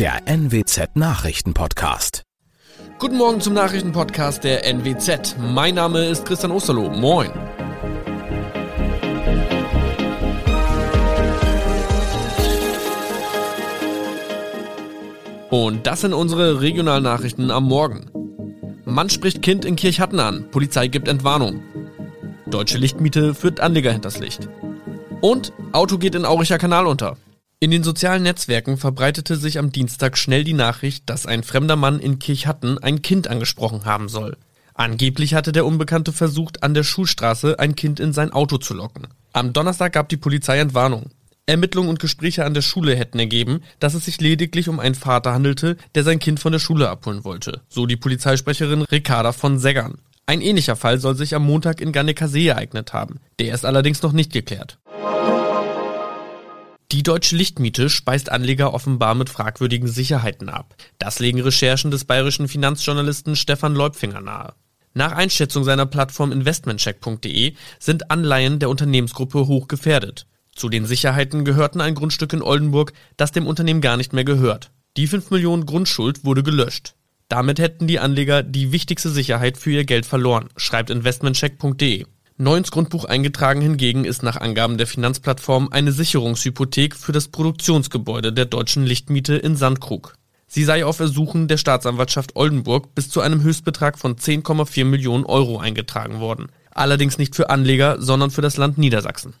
der NWZ Nachrichtenpodcast. Guten Morgen zum Nachrichtenpodcast der NWZ. Mein Name ist Christian Osterloh. Moin. Und das sind unsere regionalen Nachrichten am Morgen. Mann spricht Kind in Kirchhatten an. Polizei gibt Entwarnung. Deutsche Lichtmiete führt Anleger hinters Licht. Und Auto geht in Auricher Kanal unter. In den sozialen Netzwerken verbreitete sich am Dienstag schnell die Nachricht, dass ein fremder Mann in Kirchhatten ein Kind angesprochen haben soll. Angeblich hatte der Unbekannte versucht, an der Schulstraße ein Kind in sein Auto zu locken. Am Donnerstag gab die Polizei Entwarnung. Ermittlungen und Gespräche an der Schule hätten ergeben, dass es sich lediglich um einen Vater handelte, der sein Kind von der Schule abholen wollte, so die Polizeisprecherin Ricarda von Seggern. Ein ähnlicher Fall soll sich am Montag in Gannekasee ereignet haben. Der ist allerdings noch nicht geklärt. Die deutsche Lichtmiete speist Anleger offenbar mit fragwürdigen Sicherheiten ab. Das legen Recherchen des bayerischen Finanzjournalisten Stefan Leupfinger nahe. Nach Einschätzung seiner Plattform investmentcheck.de sind Anleihen der Unternehmensgruppe hoch gefährdet. Zu den Sicherheiten gehörten ein Grundstück in Oldenburg, das dem Unternehmen gar nicht mehr gehört. Die 5 Millionen Grundschuld wurde gelöscht. Damit hätten die Anleger die wichtigste Sicherheit für ihr Geld verloren, schreibt investmentcheck.de. Neu ins Grundbuch eingetragen hingegen ist nach Angaben der Finanzplattform eine Sicherungshypothek für das Produktionsgebäude der deutschen Lichtmiete in Sandkrug. Sie sei auf Ersuchen der Staatsanwaltschaft Oldenburg bis zu einem Höchstbetrag von 10,4 Millionen Euro eingetragen worden. Allerdings nicht für Anleger, sondern für das Land Niedersachsen.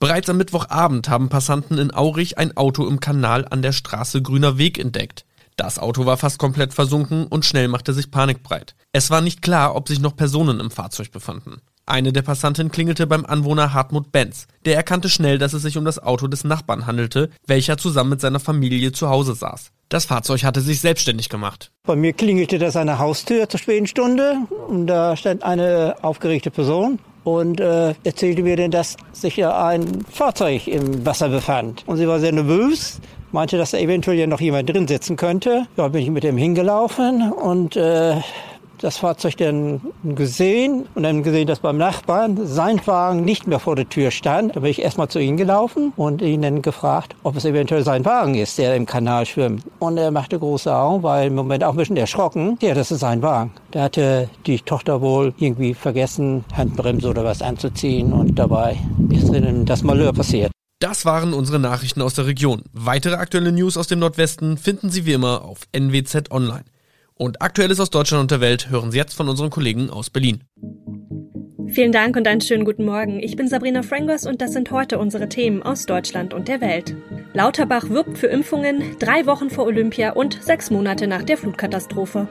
Bereits am Mittwochabend haben Passanten in Aurich ein Auto im Kanal an der Straße Grüner Weg entdeckt. Das Auto war fast komplett versunken und schnell machte sich Panik breit. Es war nicht klar, ob sich noch Personen im Fahrzeug befanden. Eine der Passanten klingelte beim Anwohner Hartmut Benz. Der erkannte schnell, dass es sich um das Auto des Nachbarn handelte, welcher zusammen mit seiner Familie zu Hause saß. Das Fahrzeug hatte sich selbstständig gemacht. Bei mir klingelte das an der Haustür zur späten Stunde und da stand eine aufgeregte Person und äh, erzählte mir denn, dass sich ja ein Fahrzeug im Wasser befand. Und sie war sehr nervös meinte, dass da eventuell ja noch jemand drin sitzen könnte. Ja, bin ich mit dem hingelaufen und äh, das Fahrzeug dann gesehen und dann gesehen, dass beim Nachbarn sein Wagen nicht mehr vor der Tür stand. Da bin ich erstmal zu ihm gelaufen und ihn dann gefragt, ob es eventuell sein Wagen ist, der im Kanal schwimmt. Und er machte große Augen, weil im Moment auch ein bisschen erschrocken. Ja, das ist sein Wagen. Da hatte die Tochter wohl irgendwie vergessen, Handbremse oder was anzuziehen und dabei ist dann das Malheur passiert. Das waren unsere Nachrichten aus der Region. Weitere aktuelle News aus dem Nordwesten finden Sie wie immer auf NWZ Online. Und Aktuelles aus Deutschland und der Welt hören Sie jetzt von unseren Kollegen aus Berlin. Vielen Dank und einen schönen guten Morgen. Ich bin Sabrina Frangos und das sind heute unsere Themen aus Deutschland und der Welt. Lauterbach wirbt für Impfungen, drei Wochen vor Olympia und sechs Monate nach der Flutkatastrophe.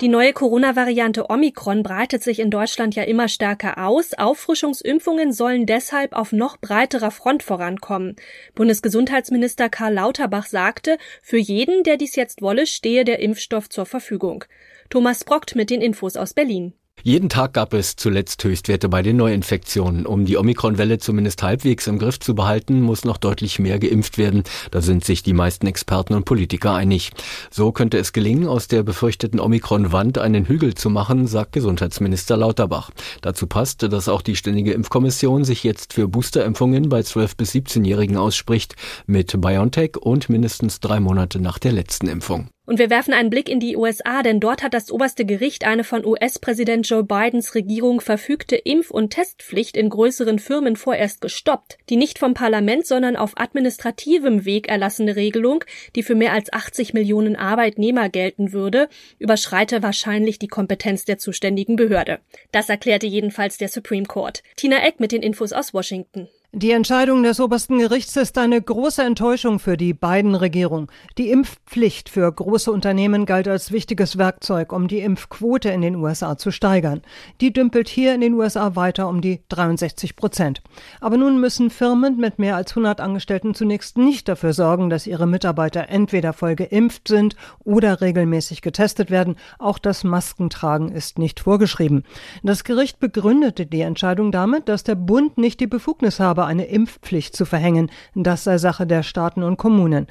Die neue Corona-Variante Omikron breitet sich in Deutschland ja immer stärker aus. Auffrischungsimpfungen sollen deshalb auf noch breiterer Front vorankommen. Bundesgesundheitsminister Karl Lauterbach sagte, für jeden, der dies jetzt wolle, stehe der Impfstoff zur Verfügung. Thomas Brockt mit den Infos aus Berlin. Jeden Tag gab es zuletzt Höchstwerte bei den Neuinfektionen. Um die Omikron-Welle zumindest halbwegs im Griff zu behalten, muss noch deutlich mehr geimpft werden. Da sind sich die meisten Experten und Politiker einig. So könnte es gelingen, aus der befürchteten Omikron-Wand einen Hügel zu machen, sagt Gesundheitsminister Lauterbach. Dazu passt, dass auch die Ständige Impfkommission sich jetzt für Boosterimpfungen bei 12- bis 17-Jährigen ausspricht, mit BioNTech und mindestens drei Monate nach der letzten Impfung. Und wir werfen einen Blick in die USA, denn dort hat das oberste Gericht eine von US-Präsident Joe Bidens Regierung verfügte Impf- und Testpflicht in größeren Firmen vorerst gestoppt. Die nicht vom Parlament, sondern auf administrativem Weg erlassene Regelung, die für mehr als 80 Millionen Arbeitnehmer gelten würde, überschreite wahrscheinlich die Kompetenz der zuständigen Behörde. Das erklärte jedenfalls der Supreme Court. Tina Eck mit den Infos aus Washington. Die Entscheidung des obersten Gerichts ist eine große Enttäuschung für die beiden Regierungen. Die Impfpflicht für große Unternehmen galt als wichtiges Werkzeug, um die Impfquote in den USA zu steigern. Die dümpelt hier in den USA weiter um die 63 Prozent. Aber nun müssen Firmen mit mehr als 100 Angestellten zunächst nicht dafür sorgen, dass ihre Mitarbeiter entweder voll geimpft sind oder regelmäßig getestet werden. Auch das Maskentragen ist nicht vorgeschrieben. Das Gericht begründete die Entscheidung damit, dass der Bund nicht die Befugnis habe, habe, eine Impfpflicht zu verhängen. Das sei Sache der Staaten und Kommunen.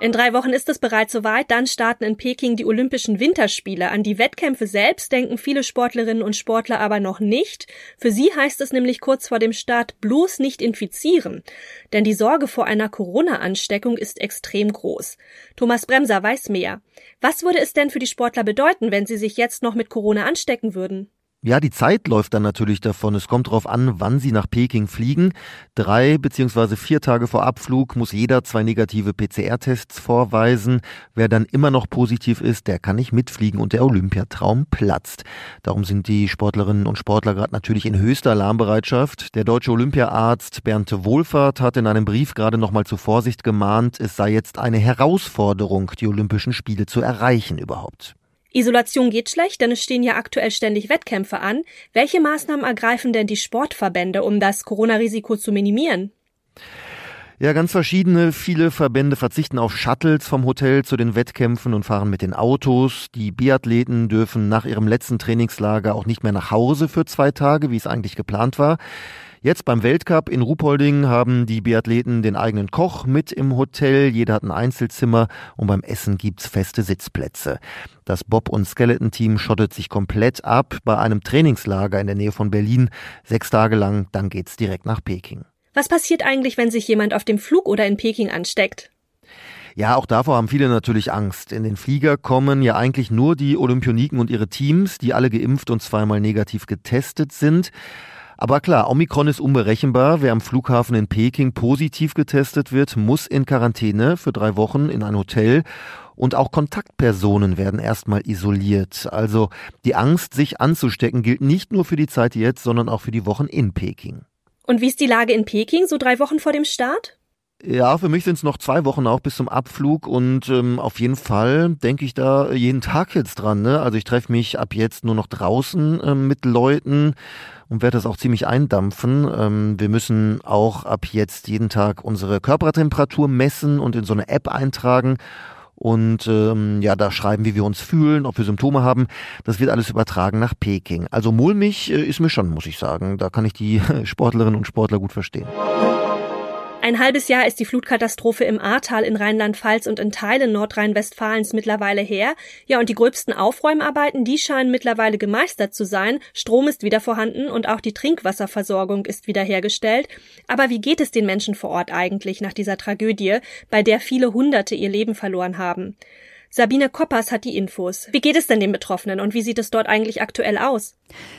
In drei Wochen ist es bereits soweit. Dann starten in Peking die Olympischen Winterspiele. An die Wettkämpfe selbst denken viele Sportlerinnen und Sportler aber noch nicht. Für sie heißt es nämlich kurz vor dem Start bloß nicht infizieren. Denn die Sorge vor einer Corona-Ansteckung ist extrem groß. Thomas Bremser weiß mehr. Was würde es denn für die Sportler bedeuten, wenn sie sich jetzt noch mit Corona anstecken würden? Ja, die Zeit läuft dann natürlich davon. Es kommt darauf an, wann Sie nach Peking fliegen. Drei beziehungsweise vier Tage vor Abflug muss jeder zwei negative PCR-Tests vorweisen. Wer dann immer noch positiv ist, der kann nicht mitfliegen und der Olympiatraum platzt. Darum sind die Sportlerinnen und Sportler gerade natürlich in höchster Alarmbereitschaft. Der deutsche Olympiaarzt Bernd Wohlfahrt hat in einem Brief gerade nochmal zur Vorsicht gemahnt, es sei jetzt eine Herausforderung, die Olympischen Spiele zu erreichen überhaupt. Isolation geht schlecht, denn es stehen ja aktuell ständig Wettkämpfe an. Welche Maßnahmen ergreifen denn die Sportverbände, um das Corona-Risiko zu minimieren? Ja, ganz verschiedene. Viele Verbände verzichten auf Shuttles vom Hotel zu den Wettkämpfen und fahren mit den Autos. Die Biathleten dürfen nach ihrem letzten Trainingslager auch nicht mehr nach Hause für zwei Tage, wie es eigentlich geplant war. Jetzt beim Weltcup in Ruhpolding haben die Biathleten den eigenen Koch mit im Hotel. Jeder hat ein Einzelzimmer und beim Essen gibt's feste Sitzplätze. Das Bob- und Skeleton-Team schottet sich komplett ab bei einem Trainingslager in der Nähe von Berlin. Sechs Tage lang, dann geht's direkt nach Peking. Was passiert eigentlich, wenn sich jemand auf dem Flug oder in Peking ansteckt? Ja, auch davor haben viele natürlich Angst. In den Flieger kommen ja eigentlich nur die Olympioniken und ihre Teams, die alle geimpft und zweimal negativ getestet sind. Aber klar, Omikron ist unberechenbar. Wer am Flughafen in Peking positiv getestet wird, muss in Quarantäne für drei Wochen in ein Hotel. Und auch Kontaktpersonen werden erstmal isoliert. Also die Angst, sich anzustecken, gilt nicht nur für die Zeit jetzt, sondern auch für die Wochen in Peking. Und wie ist die Lage in Peking, so drei Wochen vor dem Start? Ja, für mich sind es noch zwei Wochen auch bis zum Abflug und ähm, auf jeden Fall denke ich da jeden Tag jetzt dran. Ne? Also ich treffe mich ab jetzt nur noch draußen ähm, mit Leuten und werde das auch ziemlich eindampfen. Ähm, wir müssen auch ab jetzt jeden Tag unsere Körpertemperatur messen und in so eine App eintragen. Und ähm, ja, da schreiben, wie wir uns fühlen, ob wir Symptome haben. Das wird alles übertragen nach Peking. Also mulmig äh, ist mir schon, muss ich sagen. Da kann ich die Sportlerinnen und Sportler gut verstehen. Ein halbes Jahr ist die Flutkatastrophe im Ahrtal in Rheinland-Pfalz und in Teilen Nordrhein-Westfalens mittlerweile her. Ja, und die gröbsten Aufräumarbeiten, die scheinen mittlerweile gemeistert zu sein. Strom ist wieder vorhanden und auch die Trinkwasserversorgung ist wiederhergestellt. Aber wie geht es den Menschen vor Ort eigentlich nach dieser Tragödie, bei der viele Hunderte ihr Leben verloren haben? Sabine Koppers hat die Infos. Wie geht es denn den Betroffenen und wie sieht es dort eigentlich aktuell aus?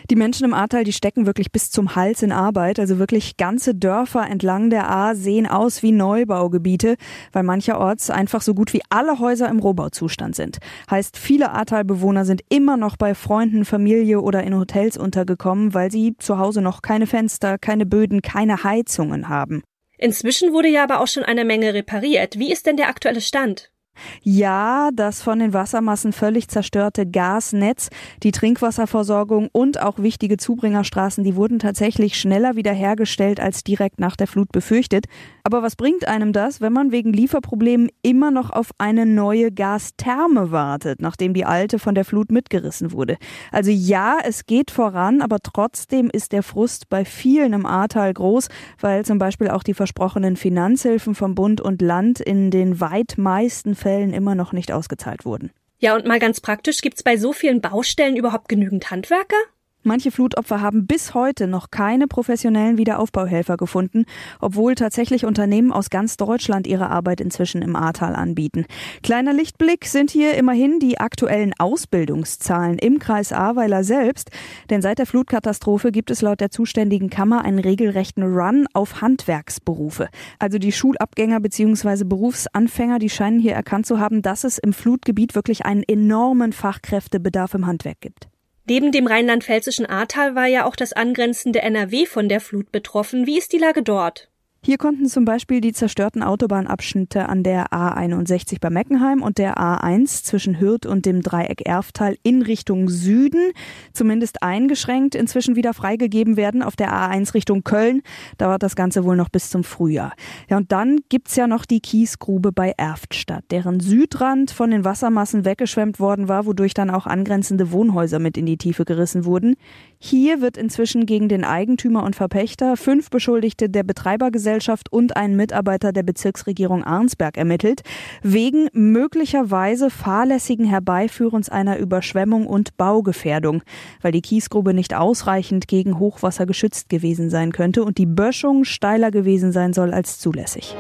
Die Menschen im Ahrtal, die stecken wirklich bis zum Hals in Arbeit. Also wirklich ganze Dörfer entlang der Ahr sehen aus wie Neubaugebiete, weil mancherorts einfach so gut wie alle Häuser im Rohbauzustand sind. Heißt, viele Ahrtalbewohner sind immer noch bei Freunden, Familie oder in Hotels untergekommen, weil sie zu Hause noch keine Fenster, keine Böden, keine Heizungen haben. Inzwischen wurde ja aber auch schon eine Menge repariert. Wie ist denn der aktuelle Stand? Ja, das von den Wassermassen völlig zerstörte Gasnetz, die Trinkwasserversorgung und auch wichtige Zubringerstraßen, die wurden tatsächlich schneller wiederhergestellt als direkt nach der Flut befürchtet. Aber was bringt einem das, wenn man wegen Lieferproblemen immer noch auf eine neue Gastherme wartet, nachdem die alte von der Flut mitgerissen wurde? Also ja, es geht voran, aber trotzdem ist der Frust bei vielen im Ahrtal groß, weil zum Beispiel auch die versprochenen Finanzhilfen vom Bund und Land in den weit meisten Fällen immer noch nicht ausgezahlt wurden. Ja, und mal ganz praktisch, gibt's bei so vielen Baustellen überhaupt genügend Handwerker? Manche Flutopfer haben bis heute noch keine professionellen Wiederaufbauhelfer gefunden, obwohl tatsächlich Unternehmen aus ganz Deutschland ihre Arbeit inzwischen im Ahrtal anbieten. Kleiner Lichtblick sind hier immerhin die aktuellen Ausbildungszahlen im Kreis Ahrweiler selbst, denn seit der Flutkatastrophe gibt es laut der zuständigen Kammer einen regelrechten Run auf Handwerksberufe. Also die Schulabgänger bzw. Berufsanfänger, die scheinen hier erkannt zu haben, dass es im Flutgebiet wirklich einen enormen Fachkräftebedarf im Handwerk gibt. Neben dem rheinland-pfälzischen Ahrtal war ja auch das angrenzende NRW von der Flut betroffen. Wie ist die Lage dort? Hier konnten zum Beispiel die zerstörten Autobahnabschnitte an der A61 bei Meckenheim und der A1 zwischen Hürth und dem Dreieck Erftal in Richtung Süden zumindest eingeschränkt inzwischen wieder freigegeben werden. Auf der A1 Richtung Köln dauert das Ganze wohl noch bis zum Frühjahr. Ja, und dann gibt's ja noch die Kiesgrube bei Erftstadt, deren Südrand von den Wassermassen weggeschwemmt worden war, wodurch dann auch angrenzende Wohnhäuser mit in die Tiefe gerissen wurden. Hier wird inzwischen gegen den Eigentümer und Verpächter, fünf Beschuldigte der Betreibergesellschaft Fluggesellschaft und ein Mitarbeiter der Bezirksregierung Arnsberg ermittelt, wegen möglicherweise fahrlässigen Herbeiführens einer Überschwemmung und Baugefährdung, weil die Kiesgrube nicht ausreichend gegen Hochwasser geschützt gewesen sein könnte und die Böschung steiler gewesen sein soll als zulässig.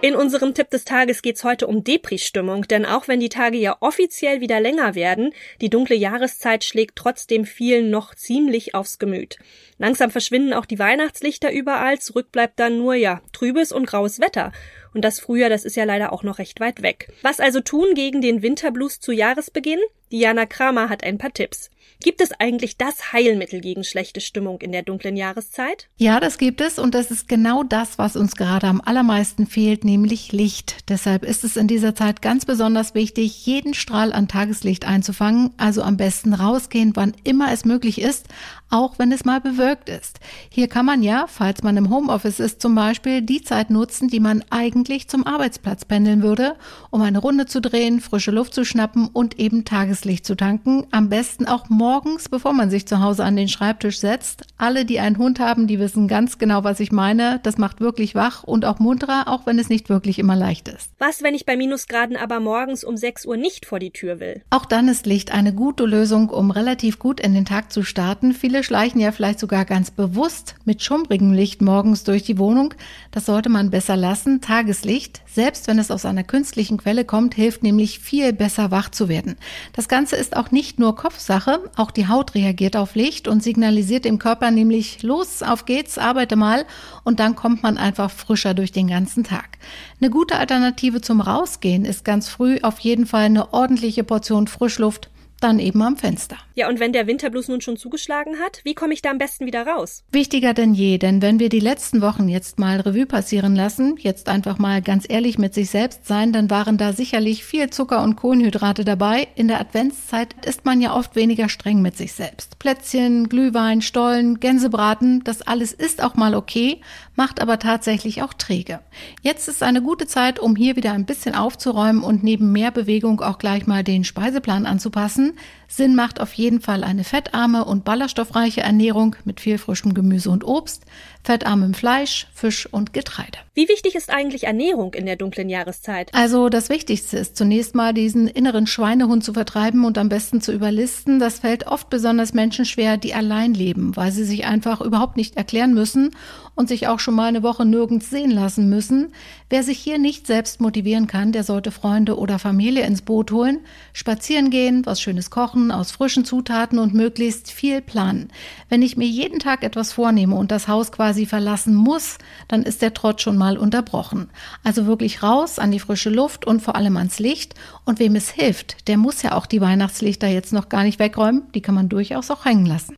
In unserem Tipp des Tages geht's heute um Depri-Stimmung, denn auch wenn die Tage ja offiziell wieder länger werden, die dunkle Jahreszeit schlägt trotzdem vielen noch ziemlich aufs Gemüt. Langsam verschwinden auch die Weihnachtslichter überall, zurück bleibt dann nur ja trübes und graues Wetter. Und das Frühjahr, das ist ja leider auch noch recht weit weg. Was also tun gegen den Winterblues zu Jahresbeginn? Diana Kramer hat ein paar Tipps. Gibt es eigentlich das Heilmittel gegen schlechte Stimmung in der dunklen Jahreszeit? Ja, das gibt es und das ist genau das, was uns gerade am allermeisten fehlt, nämlich Licht. Deshalb ist es in dieser Zeit ganz besonders wichtig, jeden Strahl an Tageslicht einzufangen, also am besten rausgehen, wann immer es möglich ist, auch wenn es mal bewölkt ist. Hier kann man ja, falls man im Homeoffice ist zum Beispiel, die Zeit nutzen, die man eigentlich zum Arbeitsplatz pendeln würde, um eine Runde zu drehen, frische Luft zu schnappen und eben Tageslicht zu tanken. Am besten auch morgens, bevor man sich zu Hause an den Schreibtisch setzt. Alle, die einen Hund haben, die wissen ganz genau, was ich meine. Das macht wirklich wach und auch munterer, auch wenn es nicht wirklich immer leicht ist. Was, wenn ich bei Minusgraden aber morgens um 6 Uhr nicht vor die Tür will? Auch dann ist Licht eine gute Lösung, um relativ gut in den Tag zu starten. Viele Viele schleichen ja vielleicht sogar ganz bewusst mit schummrigem Licht morgens durch die Wohnung. Das sollte man besser lassen. Tageslicht, selbst wenn es aus einer künstlichen Quelle kommt, hilft nämlich viel besser wach zu werden. Das Ganze ist auch nicht nur Kopfsache, auch die Haut reagiert auf Licht und signalisiert dem Körper nämlich, los, auf geht's, arbeite mal und dann kommt man einfach frischer durch den ganzen Tag. Eine gute Alternative zum Rausgehen ist ganz früh auf jeden Fall eine ordentliche Portion Frischluft dann eben am Fenster. Ja, und wenn der Winterblues nun schon zugeschlagen hat, wie komme ich da am besten wieder raus? Wichtiger denn je, denn wenn wir die letzten Wochen jetzt mal Revue passieren lassen, jetzt einfach mal ganz ehrlich mit sich selbst sein, dann waren da sicherlich viel Zucker und Kohlenhydrate dabei. In der Adventszeit ist man ja oft weniger streng mit sich selbst. Plätzchen, Glühwein, Stollen, Gänsebraten, das alles ist auch mal okay, macht aber tatsächlich auch träge. Jetzt ist eine gute Zeit, um hier wieder ein bisschen aufzuräumen und neben mehr Bewegung auch gleich mal den Speiseplan anzupassen. Sinn macht auf jeden Fall eine fettarme und ballaststoffreiche Ernährung mit viel frischem Gemüse und Obst, fettarmem Fleisch, Fisch und Getreide. Wie wichtig ist eigentlich Ernährung in der dunklen Jahreszeit? Also das Wichtigste ist zunächst mal diesen inneren Schweinehund zu vertreiben und am besten zu überlisten. Das fällt oft besonders Menschen schwer, die allein leben, weil sie sich einfach überhaupt nicht erklären müssen und sich auch schon mal eine Woche nirgends sehen lassen müssen. Wer sich hier nicht selbst motivieren kann, der sollte Freunde oder Familie ins Boot holen, spazieren gehen, was Schönes kochen, aus frischen Zutaten und möglichst viel planen. Wenn ich mir jeden Tag etwas vornehme und das Haus quasi verlassen muss, dann ist der Trott schon mal unterbrochen. Also wirklich raus an die frische Luft und vor allem ans Licht. Und wem es hilft, der muss ja auch die Weihnachtslichter jetzt noch gar nicht wegräumen. Die kann man durchaus auch hängen lassen.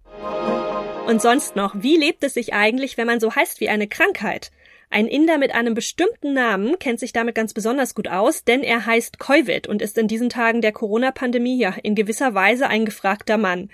Und sonst noch, wie lebt es sich eigentlich, wenn man so heißt wie eine Krankheit? Ein Inder mit einem bestimmten Namen kennt sich damit ganz besonders gut aus, denn er heißt Koivid und ist in diesen Tagen der Corona-Pandemie ja in gewisser Weise ein gefragter Mann.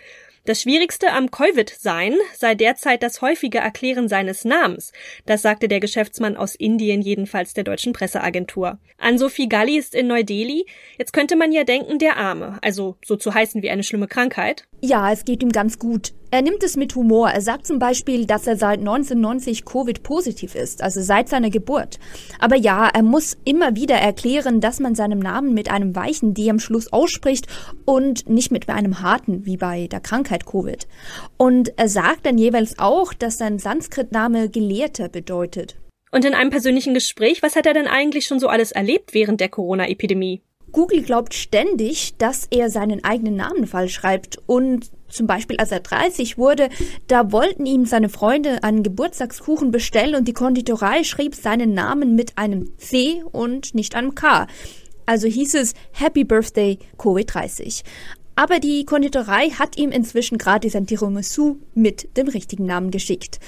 Das Schwierigste am Covid-Sein sei derzeit das häufige Erklären seines Namens. Das sagte der Geschäftsmann aus Indien jedenfalls der deutschen Presseagentur. An Sophie Galli ist in Neu-Delhi. Jetzt könnte man ja denken, der Arme, also so zu heißen wie eine schlimme Krankheit. Ja, es geht ihm ganz gut. Er nimmt es mit Humor. Er sagt zum Beispiel, dass er seit 1990 Covid-positiv ist, also seit seiner Geburt. Aber ja, er muss immer wieder erklären, dass man seinen Namen mit einem weichen D am Schluss ausspricht und nicht mit einem harten, wie bei der Krankheit Covid. Und er sagt dann jeweils auch, dass sein Sanskrit-Name Gelehrter bedeutet. Und in einem persönlichen Gespräch, was hat er denn eigentlich schon so alles erlebt während der Corona-Epidemie? Google glaubt ständig, dass er seinen eigenen Namen falsch schreibt und zum Beispiel als er 30 wurde, da wollten ihm seine Freunde einen Geburtstagskuchen bestellen und die Konditorei schrieb seinen Namen mit einem C und nicht einem K. Also hieß es Happy Birthday Covid-30. Aber die Konditorei hat ihm inzwischen gratis ein Tiramisu mit dem richtigen Namen geschickt.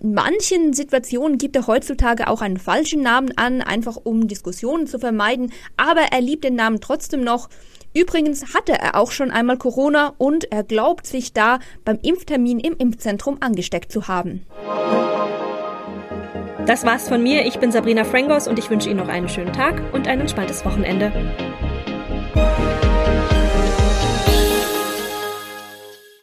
In manchen Situationen gibt er heutzutage auch einen falschen Namen an, einfach um Diskussionen zu vermeiden, aber er liebt den Namen trotzdem noch. Übrigens hatte er auch schon einmal Corona und er glaubt sich da beim Impftermin im Impfzentrum angesteckt zu haben. Das war's von mir. Ich bin Sabrina Frangos und ich wünsche Ihnen noch einen schönen Tag und ein entspanntes Wochenende.